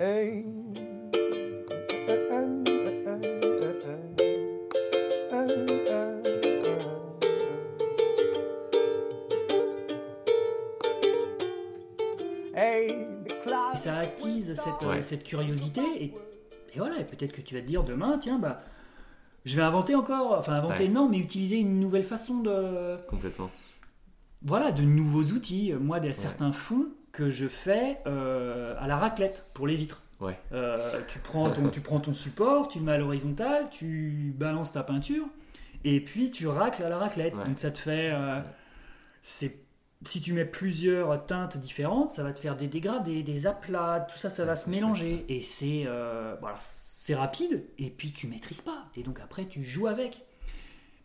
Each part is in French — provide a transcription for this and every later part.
ça attise cette, cette curiosité et, et voilà, peut-être que tu vas te dire demain, tiens, bah, je vais inventer encore, enfin inventer non, mais utiliser une nouvelle façon de... Complètement. Voilà, de nouveaux outils. Moi, y a certains fonds que je fais euh, à la raclette pour les vitres. Ouais. Euh, tu, prends ton, tu prends ton support, tu le mets à l'horizontale, tu balances ta peinture, et puis tu racles à la raclette. Donc ça te fait... Euh, c'est si tu mets plusieurs teintes différentes, ça va te faire des dégradés, des aplats, tout ça, ça va se mélanger. Et c'est voilà, c'est rapide, et puis tu maîtrises pas. Et donc après, tu joues avec.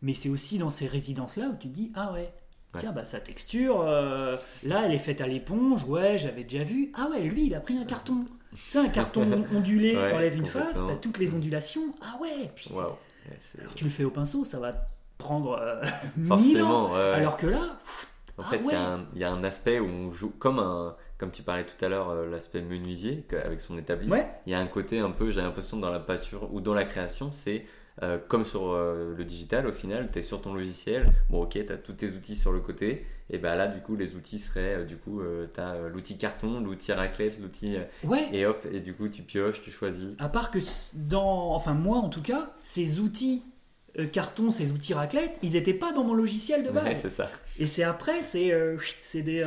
Mais c'est aussi dans ces résidences-là où tu te dis, ah ouais, Tiens, bah, sa texture, euh, là, elle est faite à l'éponge. Ouais, j'avais déjà vu. Ah ouais, lui, il a pris un carton. Tu un carton ondulé, t'enlèves une face, t'as toutes les ondulations. Ah ouais, puis Alors, tu le fais au pinceau, ça va prendre euh, mille ans. Alors que là, en fait, ah il y, a un aspect où on joue comme un, comme tu parlais tout à l'heure, euh, l'aspect menuisier avec son établi. Il y a un côté un peu, j'ai l'impression dans la peinture ou dans la création, c'est euh, comme sur euh, le digital, au final, tu es sur ton logiciel, bon ok, tu as tous tes outils sur le côté, et ben là, du coup, les outils seraient, euh, du coup, tu as l'outil carton, l'outil raclette, l'outil... ouais. Et hop, et du coup, tu pioches, tu choisis. À part que dans... Enfin, moi, en tout cas, ces outils carton, ces outils raclette, ils n'étaient pas dans mon logiciel de base. Ouais, c'est ça. Et c'est après, c'est c'est des,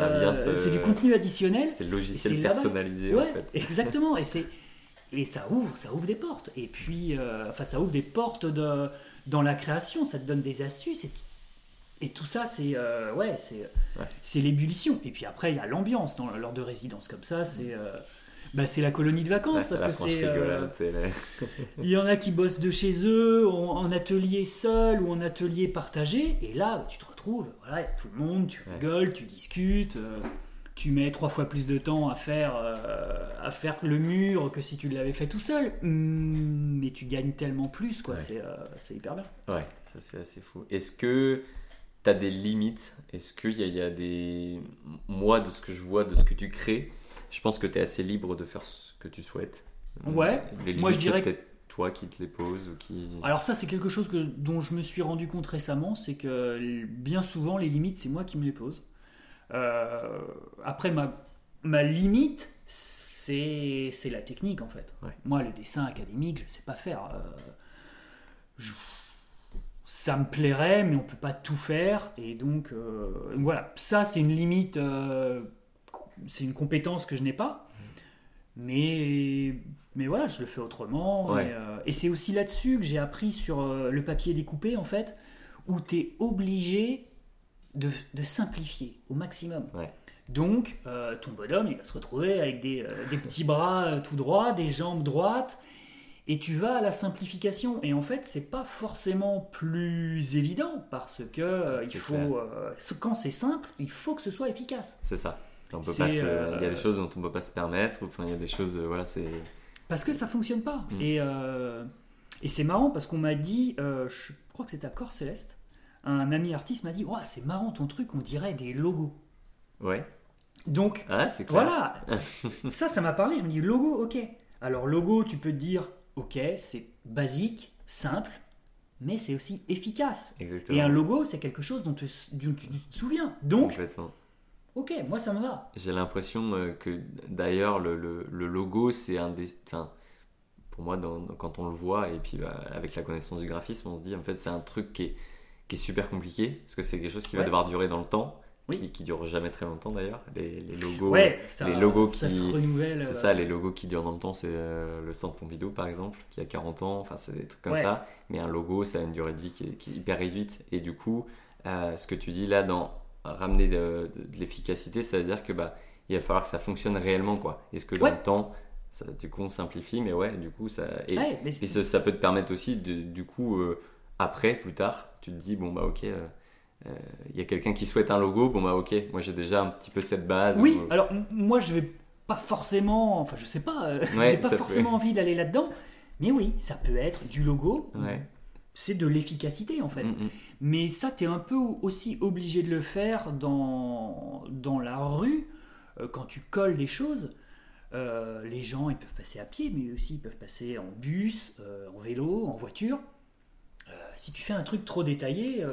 c'est du contenu additionnel. C'est le logiciel personnalisé, en fait. Exactement, et c'est et ça ouvre, ça ouvre des portes. Et puis, euh, enfin, ça ouvre des portes de, dans la création, ça te donne des astuces. Et, et tout ça, c'est euh, ouais, c'est c'est l'ébullition. Et puis après, il y a l'ambiance lors de résidence comme ça. C'est euh, bah, c'est la colonie de vacances parce que c'est. il y en a qui bossent de chez eux, en, atelier seul ou en atelier partagé. Et là, tu te retrouves, voilà, tout le monde, tu rigoles, tu discutes tu mets trois fois plus de temps à faire, euh, à faire le mur que si tu l'avais fait tout seul. Hmm, mais tu gagnes tellement plus, quoi. Euh, c'est, hyper bien. Ouais, ça c'est assez fou. Est-ce que tu as des limites? Est-ce qu'il y, y, a des. Moi, de ce que je vois, de ce que tu crées, je pense que tu es assez libre de faire ce que tu souhaites. Ouais, moi je dirais. peut-être toi qui te les poses ou qui... Alors ça c'est quelque chose que, dont je me suis rendu compte récemment, c'est que bien souvent les limites c'est moi qui me les pose. Euh, après, ma, ma limite, c'est la technique en fait. Moi, le dessin académique, je ne sais pas faire. Euh, ça me plairait, mais on peut pas tout faire. Et donc, euh, voilà, ça, c'est une limite, c'est une compétence que je n'ai pas. Mais, mais voilà, je le fais autrement. Et, et c'est aussi là-dessus que j'ai appris sur le papier découpé, en fait, où tu es obligé de, simplifier au maximum. Donc, euh, ton bonhomme, il va se retrouver avec des, euh, petits bras euh, tout droits, des jambes droites, et tu vas à la simplification. Et en fait, c'est pas forcément plus évident parce que il faut, quand c'est simple, il faut que ce soit efficace. C'est ça. On peut pas il y a des choses dont on peut pas se permettre. Enfin, il y a des choses, voilà, c'est. Parce que ça fonctionne pas. Mm. Et, et c'est marrant parce qu'on m'a dit, je crois que c'était à Corps Céleste un ami artiste m'a dit oh, c'est marrant ton truc, on dirait des logos. Ouais. Donc, ah, c'est voilà. ça, ça m'a parlé. Je me dis logo, ok. Alors, logo, tu peux te dire ok, c'est basique, simple, mais c'est aussi efficace. Exactement. Et un logo, c'est quelque chose dont, tu te souviens. Donc, Complètement. ok, moi, ça me va. J'ai l'impression euh, que d'ailleurs, le, le, logo, c'est un des. Enfin, pour moi, quand on le voit, et puis bah, avec la connaissance du graphisme, on se dit en fait, c'est un truc qui est qui est super compliqué parce que c'est quelque chose qui va devoir durer dans le temps. Qui, qui dure jamais très longtemps d'ailleurs. Les, logos, les logos qui, se renouvellent. C'est ça, euh. les logos qui durent dans le temps, c'est euh, le Centre Pompidou par exemple, qui a 40 ans. Enfin, c'est des trucs comme ça. Mais un logo, ça a une durée de vie qui est, hyper réduite. Et du coup, euh, ce que tu dis là dans ramener de, l'efficacité, ça veut dire que bah il va falloir que ça fonctionne réellement quoi. Est-ce que dans le temps, ça, du coup, on simplifie, mais ouais, du coup, ça et, ça, peut te permettre aussi de, du coup après, plus tard, tu te dis, bon, bah ok, il euh, euh, y a quelqu'un qui souhaite un logo, bon, bah ok, moi j'ai déjà un petit peu cette base. Oui, alors moi je vais pas forcément, enfin je sais pas, euh, j'ai pas forcément envie d'aller là-dedans, mais oui, ça peut être du logo. C'est de l'efficacité en fait. Mm. Mais ça, tu es un peu aussi obligé de le faire dans, dans la rue, quand tu colles des choses. Euh, les gens, ils peuvent passer à pied, mais aussi ils peuvent passer en bus, en vélo, en voiture. Si tu fais un truc trop détaillé,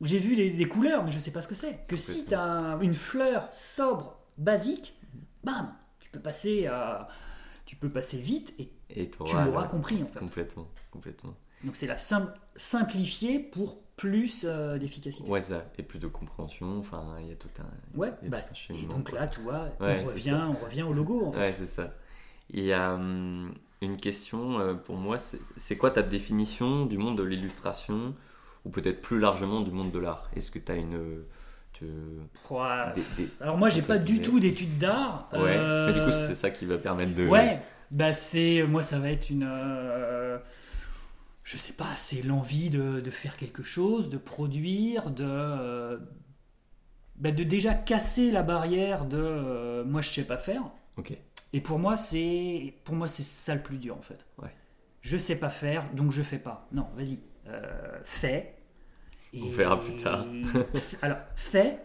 j'ai vu des couleurs, mais je sais pas ce que c'est. Que si tu as une fleur sobre, basique, bam, tu peux passer à, tu peux passer vite et, tu l'auras compris en fait. Complètement, complètement. Donc c'est la simplifier pour plus euh, d'efficacité. Ouais, ça, et plus de compréhension. Enfin, il y a tout un. Ouais, bah, et donc là, tu vois, on, revient, on revient au logo. En fait. Ouais, c'est ça. A hum, une question euh, pour moi c'est quoi ta définition du monde de l'illustration ou peut-être plus largement du monde de l'art? Est-ce que tu as une. Tu... Alors moi j'ai pas du tout d'études d'art. Ouais, mais du coup euh, c'est ça qui va permettre de. Ouais, bah c'est moi ça va être une je sais pas, c'est l'envie de, faire quelque chose, de produire, de, euh, bah, de déjà casser la barrière de euh, moi je sais pas faire. Ok. Et pour moi c'est pour moi c'est ça le plus dur en fait. Ouais. Je sais pas faire donc je fais pas. Non, vas-y, euh, fais. On verra plus tard. alors fais,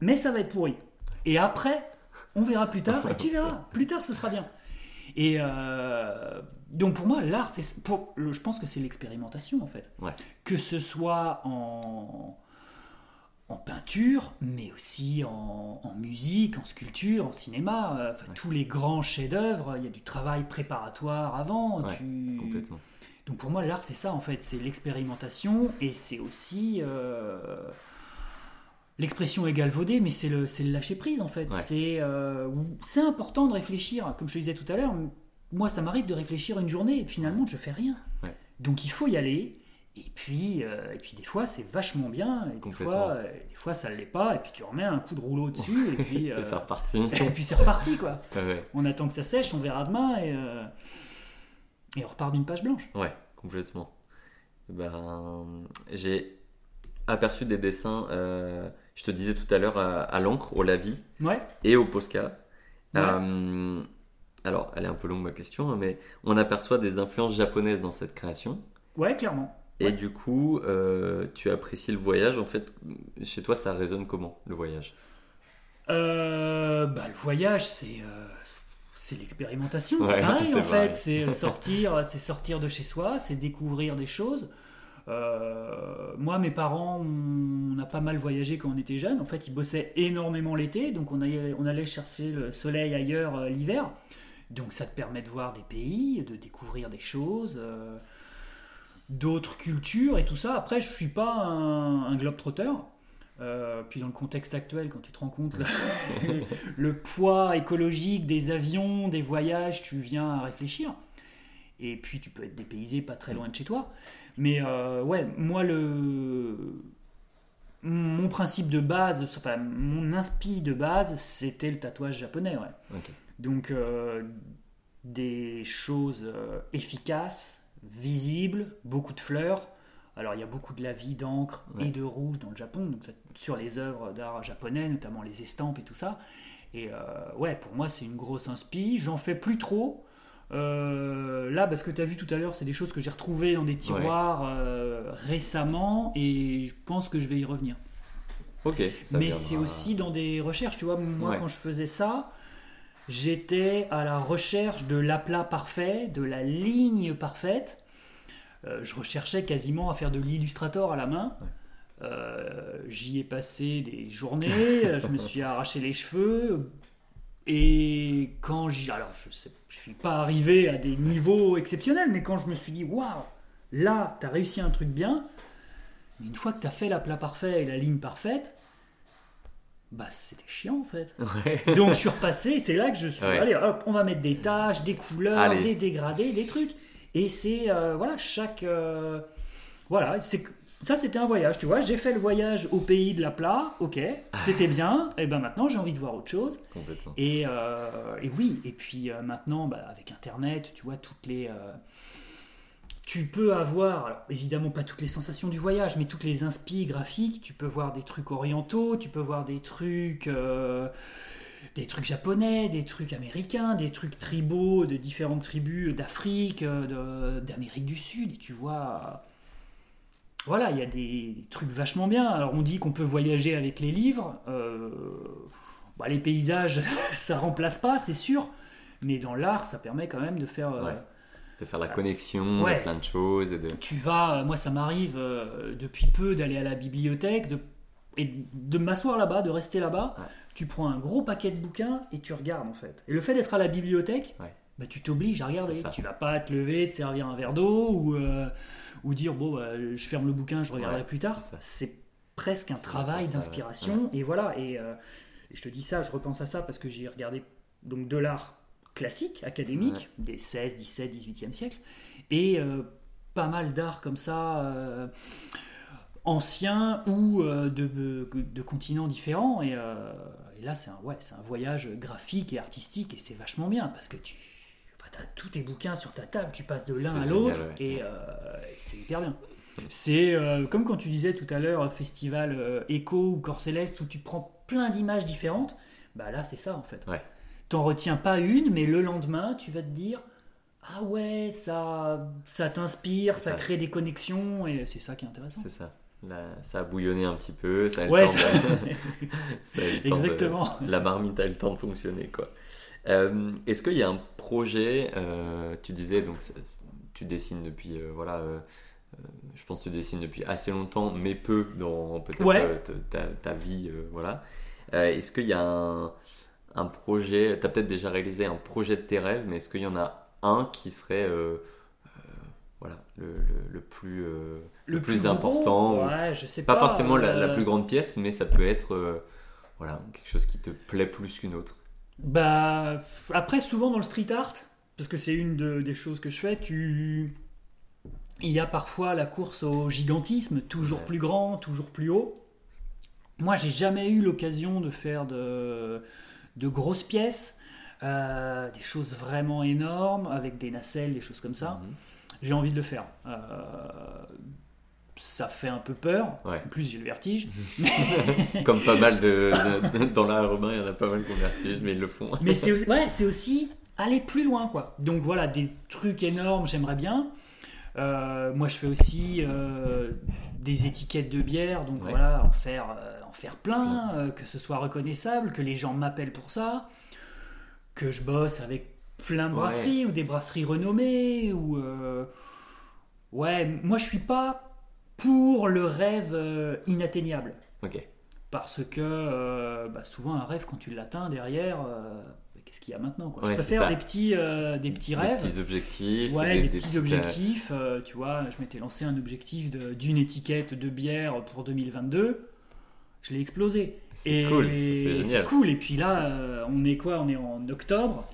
mais ça va être pourri. Et après, on verra plus tard et tu verras. Plus tard ce sera bien. Et donc pour moi, l'art, c'est, je pense que c'est l'expérimentation en fait. Que ce soit en, en peinture, mais aussi en, musique, en sculpture, en cinéma. Euh, tous les grands chefs-d'œuvre, il y a du travail préparatoire avant. Complètement. Donc pour moi, l'art, c'est ça en fait. C'est l'expérimentation et c'est aussi. Euh, l'expression est galvaudée, mais c'est le, le lâcher prise en fait. C'est, euh, c'est important de réfléchir, comme je te disais tout à l'heure, moi, ça m'arrive de réfléchir une journée et finalement, je fais rien. Donc, il faut y aller. Et puis, euh, et puis des fois, c'est vachement bien. Et des fois, euh, des fois, ça ne l'est pas. Et puis, tu remets un coup de rouleau dessus. et puis, c'est euh, reparti. et puis, c'est reparti, quoi. On attend que ça sèche, on verra demain. Et, et on repart d'une page blanche. Ouais, complètement. Ben, j'ai aperçu des dessins, je te disais tout à l'heure, à, l'encre, au lavis ouais. et au Posca. Alors elle est un peu longue ma question, hein, mais on aperçoit des influences japonaises dans cette création. Ouais, clairement. Et du coup, euh, tu apprécies le voyage. En fait, chez toi, ça résonne comment le voyage? Euh, bah, Le voyage, c'est euh, c'est l'expérimentation. c'est pareil en fait. C'est sortir, c'est sortir de chez soi, c'est découvrir des choses. moi, mes parents, on a pas mal voyagé quand on était jeunes. En fait, ils bossaient énormément l'été, donc on allait, on allait chercher le soleil ailleurs l'hiver. Donc ça te permet de voir des pays, de découvrir des choses, euh, d'autres cultures et tout ça. Après, je suis pas un, globe-trotteur. Euh, puis dans le contexte actuel, quand tu te rends compte le poids écologique des avions, des voyages, tu viens à réfléchir. Et puis tu peux être dépaysé pas très loin de chez toi. Mais euh, ouais, moi le mon principe de base, enfin mon inspi de base, c'était le tatouage japonais. Ouais. Donc euh, des choses efficaces, visibles, beaucoup de fleurs. Alors il y a beaucoup de la vie d'encre et de rouge dans le Japon, donc sur les œuvres d'art japonais, notamment les estampes et tout ça. Et euh, ouais, pour moi c'est une grosse inspi. J'en fais plus trop. là, parce que tu as vu tout à l'heure, c'est des choses que j'ai retrouvées dans des tiroirs récemment et je pense que je vais y revenir. Ok. Mais c'est aussi dans des recherches, tu vois. Moi, quand je faisais ça, J'étais à la recherche de l'aplat parfait, de la ligne parfaite. Euh, je recherchais quasiment à faire de l'illustrator à la main. Euh, j'y ai passé des journées, je me suis arraché les cheveux. Et quand j'y. Alors, je ne suis pas arrivé à des niveaux exceptionnels, mais quand je me suis dit, waouh, là, tu as réussi un truc bien, mais une fois que tu as fait l'aplat parfait et la ligne parfaite, bah c'était chiant en fait. Donc je suis repassé, c'est là que je suis allez hop, on va mettre des taches, des couleurs, des dégradés, des trucs. Et c'est euh, voilà chaque euh, voilà c'est ça c'était un voyage, tu vois. J'ai fait le voyage au pays de la plat, ok, c'était bien. Et ben maintenant j'ai envie de voir autre chose. Et, euh, et oui, et puis maintenant bah, avec Internet, tu vois toutes les tu peux avoir, évidemment pas toutes les sensations du voyage, mais toutes les inspi graphiques, tu peux voir des trucs orientaux, tu peux voir des trucs, euh, des trucs japonais, des trucs américains, des trucs tribaux de différentes tribus d'Afrique, euh, d'Amérique du Sud, et tu vois, voilà, il y a des, trucs vachement bien. Alors on dit qu'on peut voyager avec les livres. Euh, Bah, les paysages, ça remplace pas, c'est sûr. Mais dans l'art, ça permet quand même de faire. De faire la connexion Ouais. de plein de choses et de tu vas, moi ça m'arrive euh, depuis peu d'aller à la bibliothèque de, et de m'asseoir là-bas, de rester là-bas. Ouais. Tu prends un gros paquet de bouquins et tu regardes en fait. Et le fait d'être à la bibliothèque, Ouais. bah, tu t'obliges à regarder. Tu vas pas te lever, te servir un verre d'eau ou, euh, ou dire bon bah, je ferme le bouquin, je regarderai plus tard. c'est presque un travail d'inspiration et voilà. Et, euh, et je te dis ça, je repense à ça parce que j'ai regardé donc de l'art classique, académique, des 16, 17, 18e siècle, et euh, pas mal d'art comme ça, euh, anciens ou euh, de, de continents différents. Et, euh, et là, c'est un, ouais, c'est un voyage graphique et artistique, et c'est vachement bien parce que tu as tous tes bouquins sur ta table, tu passes de l'un à l'autre, ouais. et, et c'est hyper bien. C'est comme quand tu disais tout à l'heure, festival Echo ou Corps Céleste, où tu prends plein d'images différentes. Bah là, c'est ça en fait. Ouais. T'en retiens pas une, mais le lendemain, tu vas te dire Ah ouais, ça, ça t'inspire, ça crée des connexions, et c'est ça qui est intéressant. c'est ça Là, ça a bouillonné un petit peu ça a Ouais, le temps de- ça a eu le temps de- Exactement. la marmite a eu le temps de fonctionner quoi Euh, est-ce qu'il y a un projet euh, tu disais donc tu dessines depuis euh, voilà je pense que tu dessines depuis assez longtemps mais peu dans peut-être Ouais. ta, ta- ta vie voilà est-ce qu'il y a un, un projet tu as peut-être déjà réalisé un projet de tes rêves mais est-ce qu'il y en a un qui serait euh, euh, voilà le, le- le plus euh, le plus gros, important, ou- je sais pas pas. forcément la, la euh, plus grande pièce, mais ça peut être euh, voilà, quelque chose qui te plaît plus qu'une autre. Bah, après, souvent dans le street art, parce que c'est une de- des choses que je fais, tu... il y a parfois la course au gigantisme, toujours Ouais. plus grand, toujours plus haut. Moi, j'ai jamais eu l'occasion de faire de, de grosses pièces, euh, des choses vraiment énormes, avec des nacelles, des choses comme ça. Mhm. J'ai envie de le faire. Euh, ça fait un peu peur. Ouais. En plus, j'ai le vertige. Comme pas mal de, de- de- dans l'art urbain, il y en a pas mal qui ont le vertige, mais ils le font. Mais c'est aussi, ouais, c'est aussi aller plus loin, quoi. Donc voilà, des trucs énormes, j'aimerais bien. Euh, moi, je fais aussi euh, des étiquettes de bière, donc Ouais. voilà, en faire, euh, en faire plein, euh, que ce soit reconnaissable, que les gens m'appellent pour ça, que je bosse avec plein de Ouais. brasseries ou des brasseries renommées ou euh, ouais, moi je suis pas pour le rêve euh, inatteignable. Ok. Parce que bah, souvent un rêve quand tu l'atteins derrière, euh, qu'est-ce qu'il y a maintenant quoi? Ouais, Je préfère des petits, euh, des petits rêves. Des petits objectifs. Ouais, des, petits objectifs. euh, tu vois, je m'étais lancé un objectif d'une étiquette de bière pour 2022. Je l'ai explosé. C'est cool, c'est cool. Et puis là, euh, on est quoi? On est en octobre.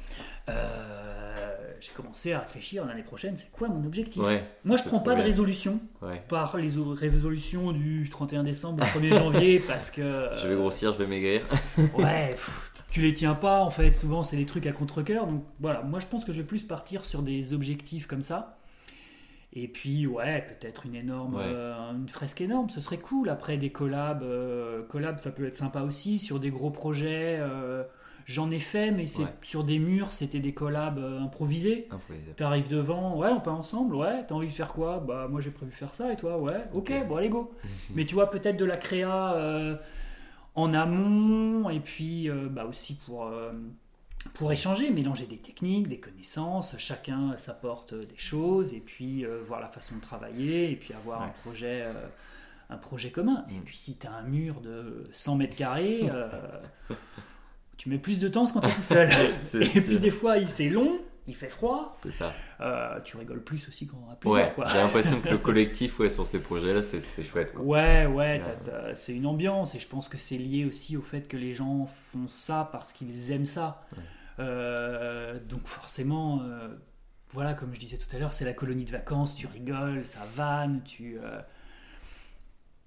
Euh, J'ai commencé à réfléchir l'année prochaine, c'est quoi mon objectif? Ouais, Moi, je c'est prends pas de résolution ouais. par les résolutions du 31 décembre au 1er janvier parce que Je vais grossir, je vais maigrir. ouais, pff, tu les tiens pas en fait. Souvent, c'est des trucs à contre-cœur. Donc voilà, moi je pense que je vais plus partir sur des objectifs comme ça. Et puis ouais, peut-être une énorme, Ouais. euh, une fresque énorme, ce serait cool. Après des collabs, euh, collabs, ça peut être sympa aussi sur des gros projets. euh, J'en ai fait, mais c'est Ouais. sur des murs, c'était des collabs improvisés. Improvisé. T'arrives devant, ouais, on peut ensemble, ouais, t'as envie de faire quoi? Bah, moi j'ai prévu faire ça, et toi, ouais, ok, bon, allez, go. Mais tu vois, peut-être de la créa en amont, et puis bah, aussi pour, pour échanger, mélanger des techniques, des connaissances, chacun s'apporte des choses, et puis euh, voir la façon de travailler, et puis avoir Ouais. un projet. euh, un projet commun. Et Mm. puis si tu as un mur de 100 mètres carrés, euh, tu mets plus de temps quand tu es tout seul. Et sûr. puis des fois, c'est long, il fait froid, C'est ça. euh, tu rigoles plus aussi quand on a plusieurs. Ouais, j'ai l'impression que le collectif ouais, sur ces projets-là, c'est chouette. Quoi. Ouais, ouais, c'est une ambiance et je pense que c'est lié aussi au fait que les gens font ça parce qu'ils aiment ça. Ouais. Euh, donc forcément, euh, voilà, comme je disais tout à l'heure, c'est la colonie de vacances, tu rigoles, ça vanne, tu...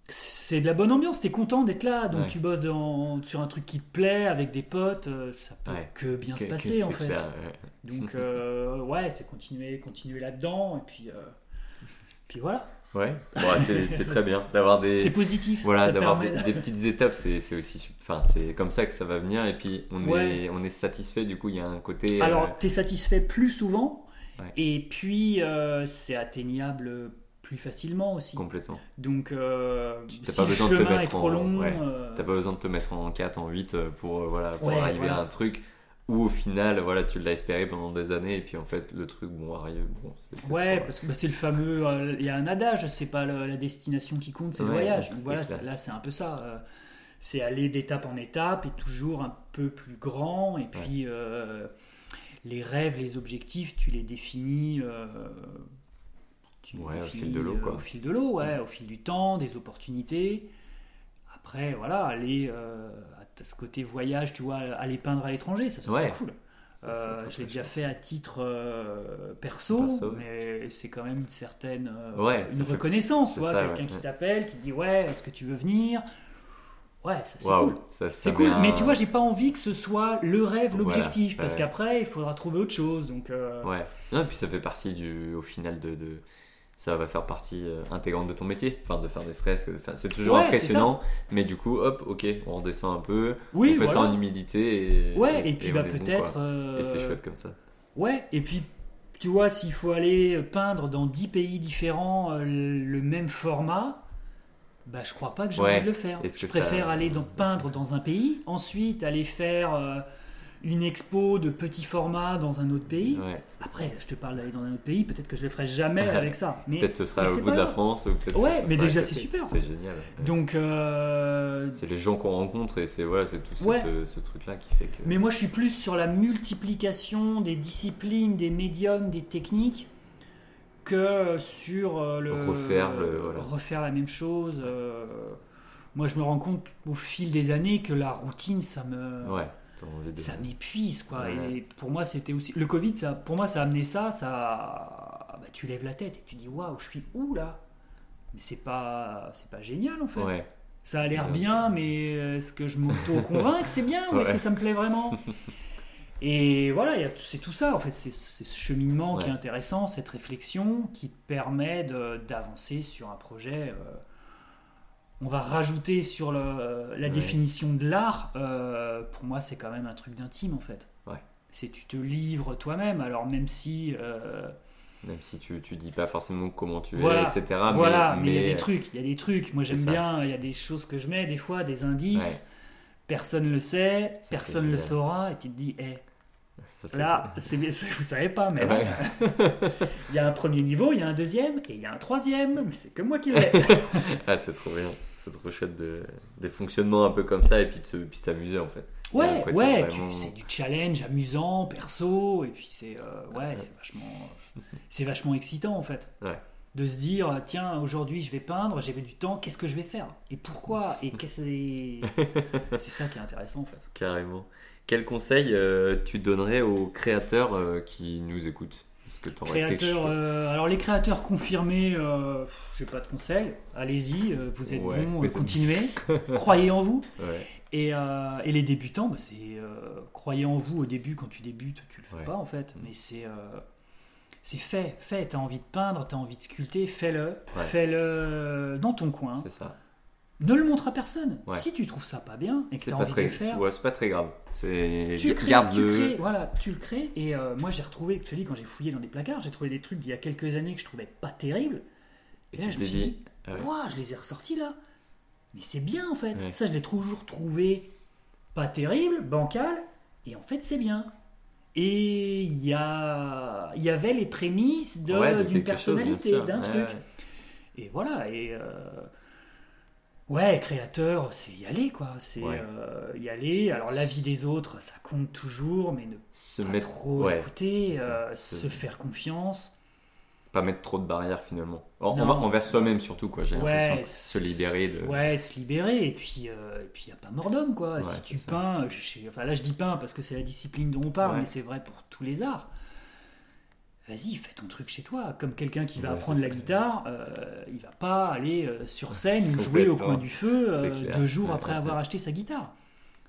c'est de la bonne ambiance, t'es content d'être là, donc Ouais. tu bosses dans- sur un truc qui te plaît avec des potes, euh, ça peut Ouais. que bien Que- se passer en fait. ouais. Donc euh, ouais, c'est continuer, continuer là-dedans et puis, euh, puis voilà, Ouais, c'est très bien d'avoir des. c'est positif. Voilà, d'avoir des, des petites étapes, c'est aussi, enfin, c'est comme ça que ça va venir. Et puis on est, on est satisfait. Du coup, il y a un côté. Alors, euh, tu es satisfait plus souvent, et puis c'est atteignable plus facilement aussi. Complètement. Donc, euh, si pas le besoin de te chemin mettre est trop en- long, ouais. euh, T'as pas besoin de te mettre en 4, en 8 euh, pour, euh, voilà, pour Ouais, arriver voilà. à un truc où au final, voilà, tu l'as espéré pendant des années et puis en fait, le truc, bon, arrive, bon, Ouais, pas- parce que bah, c'est le fameux. Il y a un adage, c'est pas le- la destination qui compte, c'est le voyage. Donc voilà, là c'est un peu ça. c'est aller d'étape en étape et toujours un peu plus grand. Et puis les rêves, les objectifs, tu les définis. euh, tu Ouais, au fil de l'eau, euh, quoi. Au fil de l'eau, ouais, au fil du temps, des opportunités. Après, voilà, aller euh, à ce côté voyage, tu vois, aller peindre à l'étranger, ça, serait Ouais. cool. Euh, je l'ai déjà fait à titre euh, perso, mais c'est quand même une certaine euh, Ouais, une fait- reconnaissance. Ça, quelqu'un qui t'appelle, qui dit ouais, est-ce que tu veux venir? Ouais, ça c'est cool. ça- ça C'est cool, un- mais tu vois, j'ai pas envie que ce soit le rêve, Voilà, l'objectif, parce ouais. qu'après il faudra trouver autre chose. Donc euh, Ouais. Non, et puis ça fait partie du, au final de, de- ça va faire partie euh, intégrante de ton métier, enfin de faire des fresques, de faire- c'est toujours Ouais, impressionnant, mais du coup, hop, ok, on redescend un peu, oui, on fait ça en humilité et, Ouais, et, puis bah bon, peut-être. euh, Et c'est chouette comme ça. Ouais, et puis tu vois, s'il faut aller peindre dans 10 pays différents euh, le même format, bah je crois pas que j'ai Ouais. envie de le faire. Est-ce Je que ça- préfère aller peindre dans un pays, ensuite aller faire euh, une expo de petit format dans un autre pays. Ouais. Après, je te parle d'aller dans un autre pays, peut-être que je le ferai jamais avec ça. Mais Peut-être ce sera au bout de la. France, ou Ouais, mais déjà, c'est super. C'est génial. ouais. donc, euh, C'est les gens qu'on rencontre et c'est voilà, c'est tout Ouais. ce truc-là qui fait que. Mais moi, je suis plus sur la multiplication des disciplines, des médiums, des techniques, que sur euh, le Refaire le- voilà. refaire la même chose. euh. Moi, je me rends compte au fil des années que la routine, ça me Ouais, de. ça m'épuise, quoi. Ouais. Et pour moi, c'était aussi le Covid. Ça, pour moi, ça a amené ça. Ça, bah, tu lèves la tête et tu dis waouh, je suis où là? Mais c'est pas, c'est pas génial en fait. Ouais, Ça a l'air bien, mais est-ce que je m'auto-convainc c'est bien ou est-ce que ça me plaît vraiment? Et voilà, c'est tout ça en fait, c'est ce cheminement qui est intéressant, cette réflexion qui permet d'avancer sur un projet. euh, on va rajouter sur le- la Ouais. définition de l'art, euh, pour moi c'est quand même un truc d'intime en fait. Ouais. C'est tu te livres toi-même, alors même si... euh, même si tu, tu dis pas forcément comment tu Voilà. es, etc. voilà, mais mais, il y a des trucs, il y a des trucs. Moi j'aime ça. bien, il y a des choses que je mets, des fois, des indices. Ouais. Personne le sait, c'est personne le saura, et tu te dis, eh, ça fait- là, c'est, vous savez pas, mais Ouais. il y a un premier niveau, il y a un deuxième, et il y a un troisième, mais c'est que moi qui l'ai. Ah, c'est trop bien. C'est trop chouette de, des fonctionnements un peu comme ça et puis de s'amuser en fait. Ouais, côté ouais, vraiment- c'est du challenge amusant, perso, et puis c'est euh, ouais, c'est vachement, c'est vachement excitant en fait. Ouais. De se dire, tiens, aujourd'hui je vais peindre, j'ai du temps, qu'est-ce que je vais faire? Et pourquoi? Et qu'est-ce c'est ça qui est intéressant en fait. Carrément. Quel conseil euh, tu donnerais aux créateurs euh, qui nous écoutent? Que euh, alors les créateurs confirmés, pff, j'ai pas de conseils. Allez-y, vous êtes Ouais, bons, continuez, croyez en vous. Ouais. Et, et les débutants, bah, c'est croyez en vous au début quand tu débutes, tu le fais Ouais. pas en fait, Mm. mais c'est c'est fait, fait. T'as envie de peindre, t'as envie de sculpter, fais-le, fais-le dans ton coin. C'est ça. Ne le montre à personne. Ouais. Si tu trouves ça pas bien et que pas envie très, de le faire, ouais, c'est pas très grave. C'est tu le crées, garde tu le crées, voilà, tu le crées. Et euh, moi, j'ai retrouvé, je te dis, quand j'ai fouillé dans des placards, j'ai trouvé des trucs d'il y a quelques années que je trouvais pas terribles. Et, Et là, tu je me suis dit, ah ouais. Je les ai ressortis là. Mais c'est bien en fait. Ouais. Ça, je l'ai toujours trouvé pas terrible, bancal. Et en fait, c'est bien. Et il y, a... il y avait les prémices Ouais, d'une personnalité, d'un truc. Et voilà. Et euh, ouais, créateur, c'est y aller quoi. C'est Ouais. euh, y aller. Alors la vie des autres, ça compte toujours, mais ne Se pas mettre, trop ouais, ça, euh, se- se faire confiance. pas mettre trop de barrières finalement. En- Non. envers, soi-même surtout quoi. J'ai Ouais, l'impression se libérer de. Ouais, se libérer et puis euh, et puis il y a pas mort d'homme quoi. Si tu peins, je enfin là je dis peins parce que c'est la discipline dont on parle, mais c'est vrai pour tous les arts. Vas-y, fais ton truc chez toi. Comme quelqu'un qui va Ouais, apprendre la guitare, euh, il va pas aller euh, sur scène ou jouer au coin du feu euh, deux jours après avoir acheté sa guitare.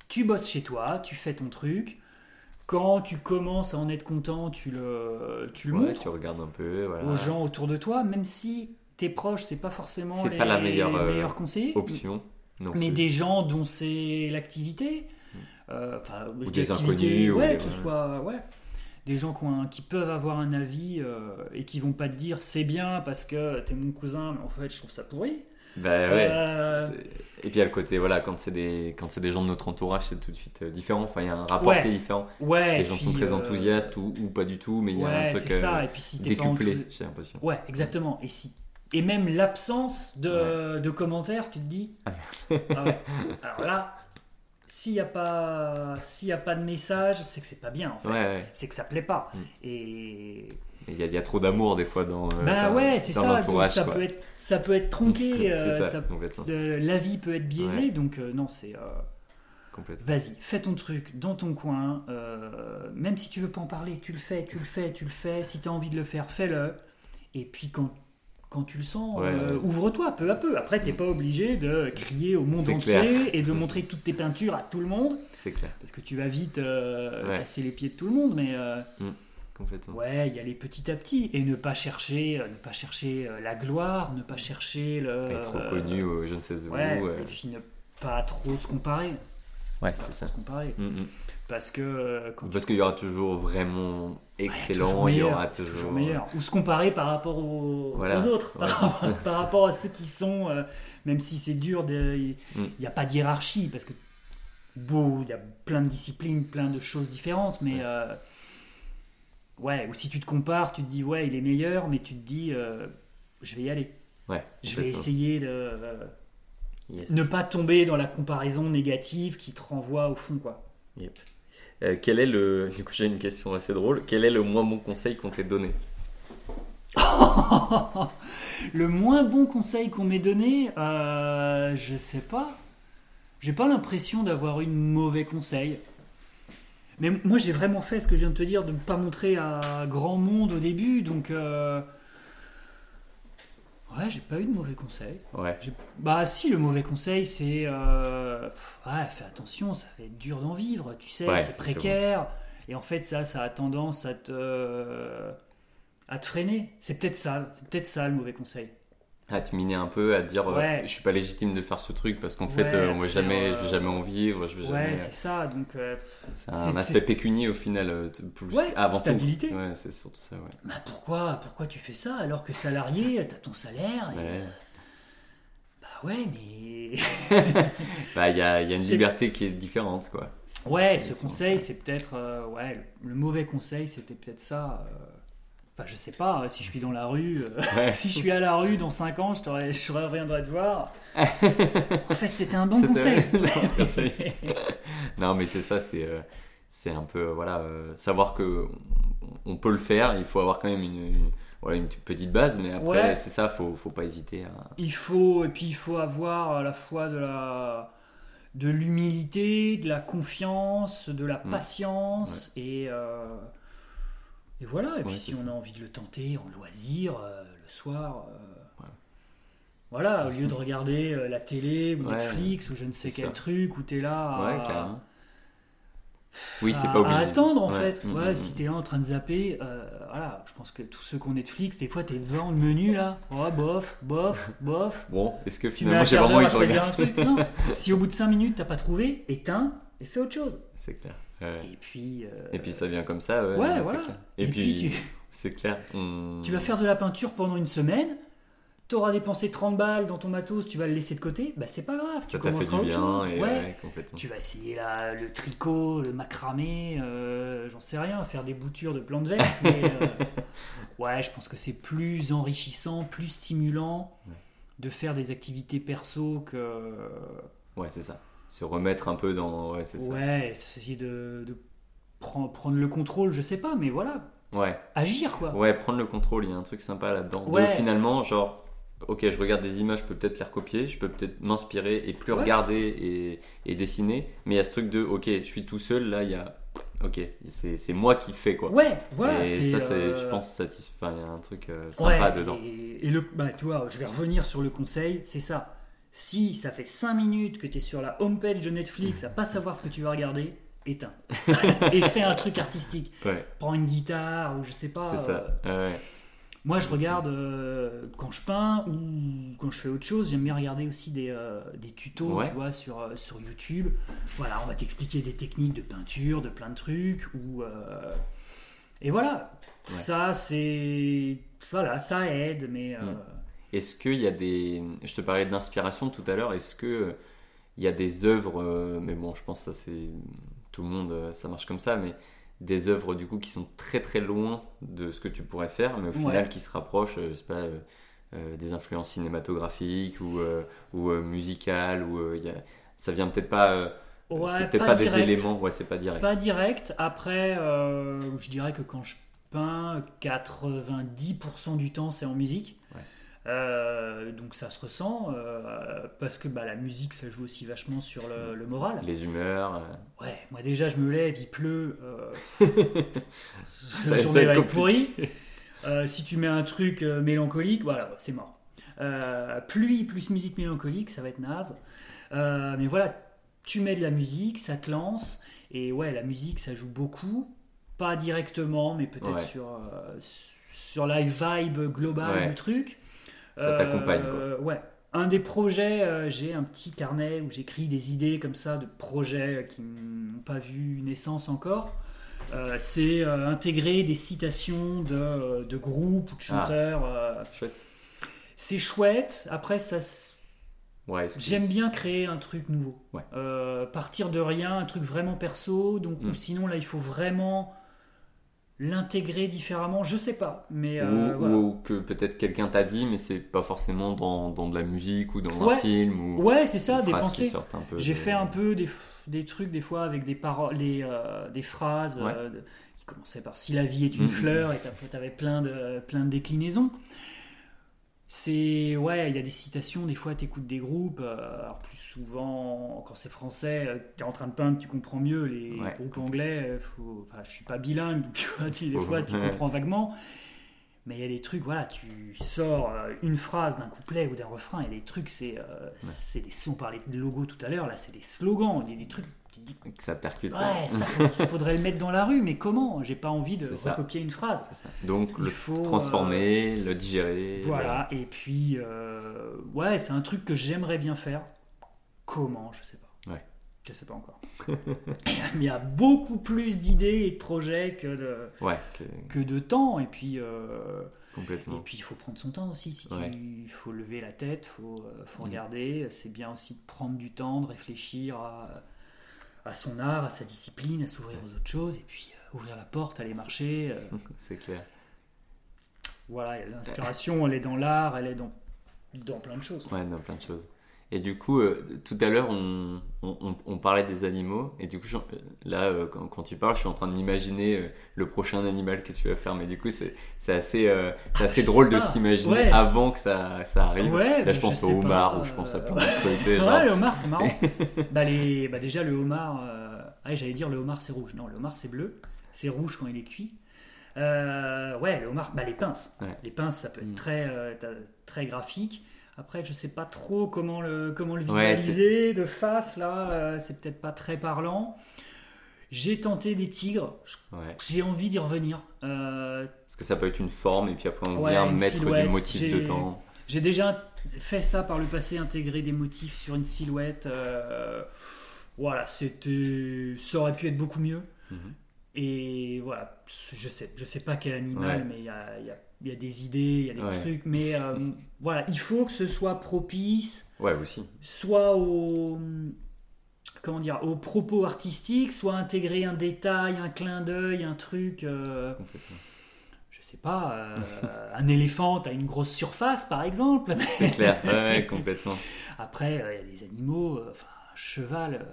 Tu bosses chez toi, tu fais ton truc. Quand tu commences à en être content, tu le, tu le Ouais, montres tu regardes un peu. Voilà. aux gens autour de toi, même si tes proches, c'est pas forcément C'est les pas la meilleure, euh, meilleurs conseillers. Option. non Mais plus. des gens dont c'est l'activité, enfin, Ou des inconnus, ou ouais, des- que ce soit, ouais, des gens qui, ont un- qui peuvent avoir un avis euh, et qui vont pas te dire c'est bien parce que t'es mon cousin, mais en fait je trouve ça pourri. Bah ouais. Euh. Et puis a le côté, voilà, quand c'est des, quand c'est des gens de notre entourage, c'est tout de suite euh, différent. Enfin, il y a un rapport Ouais. qui est différent. Ouais. les gens puis, sont très euh, enthousiastes ou, ou pas du tout, mais il y a Ouais, un truc c'est ça. euh, Et puis si décuplé, enthousi- j'ai l'impression. Ouais, exactement. Et si et même l'absence de, de commentaires, tu te dis. ah ouais. Alors là, s'il n'y a pas s'il a pas de message, c'est que c'est pas bien en fait. Ouais, ouais. C'est que ça plaît pas. Mm. Et Il y, y a trop d'amour des fois dans. euh, bah dans- ouais, c'est ça. Donc ça quoi. peut être ça peut être tronqué. Euh, ça, de- la vie peut être biaisée. Ouais. Donc euh, non, c'est. euh. Vas-y, fais ton truc dans ton coin. euh, même si tu veux pas en parler, tu le fais, tu le fais, tu le fais. Si tu as envie de le faire, fais-le. Et puis quand, quand tu le sens, Ouais, euh, ouvre-toi peu à peu. Après, t'es pas obligé de crier au monde entier clair. et de montrer toutes tes peintures à tout le monde. C'est clair, Parce que tu vas vite euh, Ouais. casser les pieds de tout le monde. Mais euh, complètement. ouais, y aller petit à petit. Et ne pas chercher, euh, ne pas chercher la gloire, ne pas chercher le. Être reconnu ou je ne sais où. Ouais, et puis ne pas trop se comparer. Ouais, c'est ça. se comparer. Mm, mm. Parce que euh, tu Parce qu'il y aura toujours vraiment excellent, il y meilleur, aura toujours. toujours meilleur. Ou se comparer par rapport aux, Voilà. aux autres, Ouais, par, rapport à ceux qui sont, euh, même si c'est dur, il Mm. n'y a pas de hiérarchie, parce que beau, il y a plein de disciplines, plein de choses différentes, mais Ouais. euh, ouais, ou si tu te compares, tu te dis ouais, il est meilleur, mais tu te dis euh, je vais y aller, Ouais, je vais essayer de euh, Yes. ne pas tomber dans la comparaison négative qui te renvoie au fond, quoi. Yep. Euh, quel est le. Du coup, j'ai une question assez drôle. Quel est le moins bon conseil qu'on t'ait donné? Le moins bon conseil qu'on m'ait donné, euh, je sais pas. J'ai pas l'impression d'avoir eu de mauvais conseil. Mais moi, j'ai vraiment fait ce que je viens de te dire, de ne pas montrer à grand monde au début. Donc, euh, ouais, j'ai pas eu de mauvais conseil. Ouais. J'ai- Bah, si, le mauvais conseil, c'est. euh, Ouais, fais attention, ça va être dur d'en vivre, tu sais, Ouais, c'est précaire. Et en fait, ça, ça a tendance à te. à te freiner. C'est peut-être ça, c'est peut-être ça le mauvais conseil. À te miner un peu, à te dire euh, Ouais. je suis pas légitime de faire ce truc parce qu'en Ouais, fait euh, on va jamais, je euh, vais jamais en vivre, je vais Ouais, jamais. c'est ça, donc. euh, C'est un aspect pécunier au final, euh, plus avant stabilité. tout. Ouais, c'est surtout ça, ouais. bah pourquoi, pourquoi tu fais ça alors que salarié, t'as ton salaire et, euh, Bah ouais, mais. Bah, il y y a une liberté qui est différente, quoi. Ouais, ce conseil, c'est peut-être. euh, ouais, le mauvais conseil, c'était peut-être ça. Enfin, je sais pas, euh, si je suis dans la rue. euh, Ouais. si je suis à la rue dans 5 ans, je, je reviendrai te voir. en fait, c'était un bon conseil. Non, mais c'est ça, c'est euh, c'est un peu, euh, voilà, euh, savoir que on- peut le faire, il faut avoir quand même une, une- voilà, une petite base, mais après, Ouais. c'est ça, faut, faut pas hésiter à. Il faut, et puis il faut avoir à la fois de la de l'humilité, de la confiance, de la Mm. patience et euh, et voilà. Et puis si on a envie de le tenter en loisir euh, le soir, euh, Voilà. voilà, au lieu de regarder euh, la télé ou Ouais, Netflix ou je ne sais quel sûr. truc où t'es là à. Oui, c'est pas obligé. à attendre en fait. Mm, Ouais, mm, si mm. t'es là en train de zapper, voilà, je pense que tous ceux qui ont Netflix, des fois t'es devant le menu là, oh bof, bof, bof. Bon, est-ce que finalement j'ai vraiment envie de choisir un regarder truc? Non. Si au bout de 5 minutes t'as pas trouvé, éteins et fais autre chose. C'est clair. Ouais. Et puis. euh, Et puis ça vient comme ça, ouais. Ouais, non, voilà. clair. Et, puis, tu, c'est clair. on- tu vas faire de la peinture pendant une semaine. T'auras dépensé 30 balles dans ton matos, tu vas le laisser de côté. Bah c'est pas grave, tu Ça t'a fait commenceras du autre bien. chose. Et ouais. Tu vas essayer la- le tricot, le macramé, euh, j'en sais rien, faire des boutures de plantes vertes. mais, euh, ouais, je pense que c'est plus enrichissant, plus stimulant de faire des activités perso que. Ouais, c'est ça. Se remettre un peu dans. Ouais, c'est ça. Ouais, essayer de, de prendre, prendre le contrôle, je sais pas, mais voilà, Ouais. agir quoi. Ouais, prendre le contrôle, il y a un truc sympa là-dedans. De, Ouais. finalement, genre, ok, je regarde des images, je peux peut-être les recopier, je peux peut-être m'inspirer et plus Ouais. regarder et, et dessiner. Mais il y a ce truc de, ok, je suis tout seul, là, il y a. Ok, c'est c'est moi qui fais quoi. Ouais, voilà. et ça, c'est, euh, je pense, satisfaisant. Il y a un truc euh, sympa ouais, dedans. Et, et le, bah, tu vois, je vais revenir sur le conseil, c'est ça. Si ça fait 5 minutes que tu es sur la homepage de Netflix à pas savoir ce que tu vas regarder, éteins. et fais un truc artistique. Ouais, Prends une guitare ou je sais pas. c'est euh. Ouais. Moi, je regarde euh, quand je peins ou quand je fais autre chose. J'aime bien regarder aussi des, euh, des tutos, Ouais. tu vois, sur, euh, sur YouTube. Voilà, on va t'expliquer des techniques de peinture, de plein de trucs. Ou Et voilà, ça c'est voilà, ça aide, mais. Mm. Est-ce qu'il y a des. Je te parlais d'inspiration tout à l'heure. Est-ce que il y a des œuvres, euh, mais bon, je pense que ça c'est tout le monde, euh, ça marche comme ça, mais des œuvres du coup qui sont très très loin de ce que tu pourrais faire, mais au final qui se rapprochent, je sais pas, des influences cinématographiques ou, ou musicales, ou il y a... ça vient peut-être pas. c'est peut-être pas, des éléments, ouais, c'est pas direct. Pas direct. Après, je dirais que quand je peins, 90% du temps c'est en musique. Euh, donc ça se ressent euh, parce que bah, la musique ça joue aussi vachement sur le, moral. Les humeurs. Euh. Ouais, moi déjà je me lève, il pleut, la journée va être pourrie. si tu mets un truc mélancolique, voilà, c'est mort. pluie plus musique mélancolique, ça va être naze. mais voilà, tu mets de la musique, ça te lance. Et ouais, la musique ça joue beaucoup pas directement, mais peut-être sur, sur la vibe globale du truc. Ça t'accompagne euh, Ouais. Un des projets, euh, j'ai un petit carnet où j'écris des idées comme ça de projets qui n'ont pas vu naissance encore. c'est intégrer des citations de, de groupes ou de ah. chanteurs. chouette. C'est chouette. Après, ça. Ouais, J'aime bien créer un truc nouveau. partir de rien, un truc vraiment perso. Donc, ou hmm. sinon, là, il faut vraiment l'intégrer différemment, je sais pas. Mais, euh, ou, que peut-être quelqu'un t'a dit, mais c'est pas forcément dans, dans, de la musique ou dans un film. Ou ouais, c'est ça, des pensées. J'ai fait un peu des, des, trucs des fois avec des paroles, euh, des phrases euh, qui commençaient par si la vie est une mm, mm, fleur, mm. et après t'avais plein de, plein de déclinaisons c'est ouais il y a des citations des fois tu écoutes des groupes alors plus souvent quand c'est français tu es en train de peindre tu comprends mieux les groupes anglais faut, enfin, je suis pas bilingue tu vois, des fois tu comprends vaguement mais il y a des trucs voilà tu sors une phrase d'un couplet ou d'un refrain et des trucs c'est c'est des on parlait de logo tout à l'heure là c'est des slogans il y a des trucs que ça percute. Ouais, il faudrait le mettre dans la rue, mais comment? J'ai pas envie de recopier une phrase. Donc il le faut, transformer, euh, le digérer. Voilà, et puis euh, ouais, c'est un truc que j'aimerais bien faire. Comment Je sais pas. Ouais. Je sais pas encore. il y a beaucoup plus d'idées et de projets que de, ouais, que... de temps, et puis. Euh, Complètement. Et puis il faut prendre son temps aussi. Si il faut lever la tête, il faut, faut mm. regarder. C'est bien aussi de prendre du temps, de réfléchir à à son art, à sa discipline, à s'ouvrir aux autres choses, et puis euh, ouvrir la porte, aller marcher. Euh. C'est clair. Voilà, l'inspiration, elle est dans l'art, elle est dans, dans plein de choses. Ouais, dans plein de choses. Et du coup, euh, tout à l'heure, on, on, parlait des animaux. Et du coup, là, euh, quand, tu parles, je suis en train de m'imaginer euh, le prochain animal que tu vas faire. Mais du coup, c'est assez, drôle de s'imaginer avant que ça, ça arrive. là, je, pense au homard ou je pense à plein d'autres trucs. Ouais, le homard, c'est marrant. bah, les, bah, déjà, le homard, ah, j'allais dire le homard, c'est rouge. Non, le homard, c'est bleu. C'est rouge quand il est cuit. ouais, le homard, bah, les pinces. Les pinces, ça peut être mm. très, très graphique. Après, je sais pas trop comment le, comment le visualiser de face, là, euh, c'est peut-être pas très parlant. J'ai tenté des tigres, j'ai envie d'y revenir. Euh... Parce que ça peut être une forme et puis après on vient mettre du motif dedans. J'ai déjà fait ça par le passé, intégrer des motifs sur une silhouette. Euh, voilà, c'était, ça aurait pu être beaucoup mieux. Mhm. Et voilà, je sais, je sais pas quel animal, mais il y a, y a il y a des idées, il y a des trucs, mais euh, voilà, il faut que ce soit propice. Ouais, aussi. Soit au comment dire, aux propos artistiques, soit intégrer un détail, un clin d'œil, un truc. Euh, Complètement. Je sais pas, euh, un éléphant à une grosse surface, par exemple. C'est clair, ouais, complètement. Après, il y a des animaux, enfin, un cheval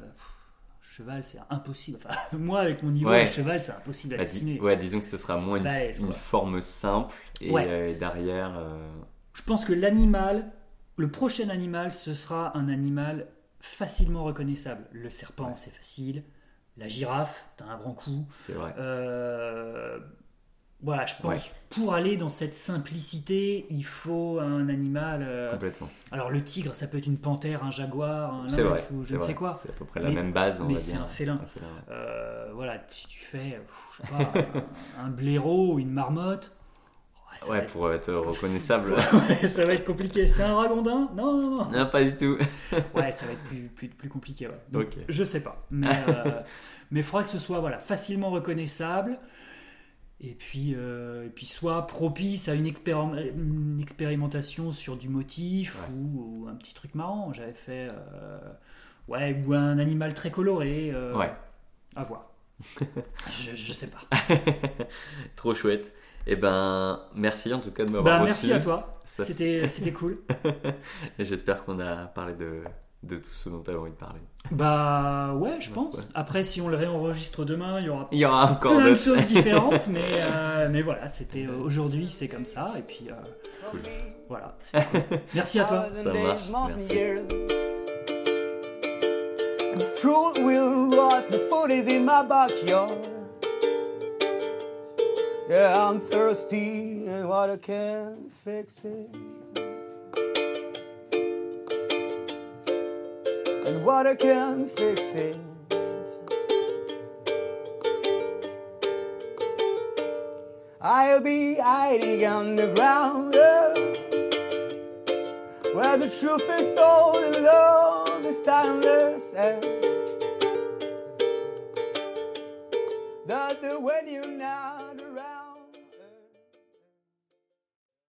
cheval, c'est impossible. Enfin, moi, avec mon niveau de cheval, c'est impossible à bah, dessiner. ouais, disons que ce sera moins une, forme simple et, euh, derrière. Euh, Je pense que l'animal, le prochain animal, ce sera un animal facilement reconnaissable. Le serpent, c'est facile. La girafe, t'as un grand coup. C'est vrai. Euh, voilà, je pense pour aller dans cette simplicité, il faut un animal. Euh, Complètement. Alors le tigre, ça peut être une panthère, un jaguar, un lynx ou je ne sais quoi. C'est à peu près la même base. mais c'est un félin. Euh, voilà, si tu fais, je sais pas, un, blaireau ou une marmotte. Ouais, pour être reconnaissable. ça va être compliqué. C'est un ragondin? Non, non, non, non. pas du tout. ouais, ça va être plus, plus, plus compliqué. Ouais. Donc, Je sais pas. Mais, euh, il faudra que ce soit voilà, facilement reconnaissable et puis, et puis soit propice à une, une, expérimentation sur du motif ou, un petit truc marrant. J'avais fait ouais ou un animal très coloré. ouais. À voir. je, je sais pas. Trop chouette. Eh ben, merci en tout cas de m'avoir bah, Merci à toi. C'était, cool. J'espère qu'on a parlé de, de tout ce dont tu as envie de parler. Bah ouais, je pense. Après, si on le réenregistre demain, il y aura, il y aura encore plein de choses différentes. mais, euh, mais voilà, c'était euh, aujourd'hui, c'est comme ça. Et puis euh, voilà. Merci à toi. Ça marche. Merci. Yeah, I'm thirsty and water can't fix it. And water can't fix it. I'll be hiding on the ground yeah, where the truth is told and love is timeless. Yeah. That the when you now.